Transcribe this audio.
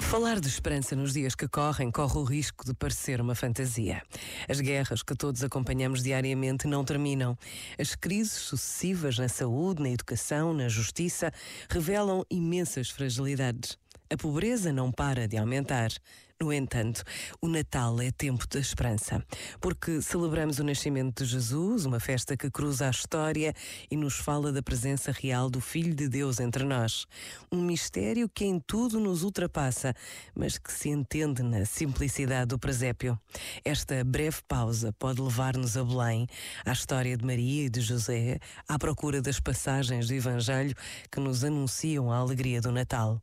Falar de esperança nos dias que correm corre o risco de parecer uma fantasia. As guerras que todos acompanhamos diariamente não terminam. As crises sucessivas na saúde, na educação, na justiça revelam imensas fragilidades. A pobreza não para de aumentar. No entanto, o Natal é tempo da esperança, porque celebramos o nascimento de Jesus, uma festa que cruza a história e nos fala da presença real do Filho de Deus entre nós. Um mistério que em tudo nos ultrapassa, mas que se entende na simplicidade do presépio. Esta breve pausa pode levar-nos a Belém, à história de Maria e de José, à procura das passagens do Evangelho que nos anunciam a alegria do Natal.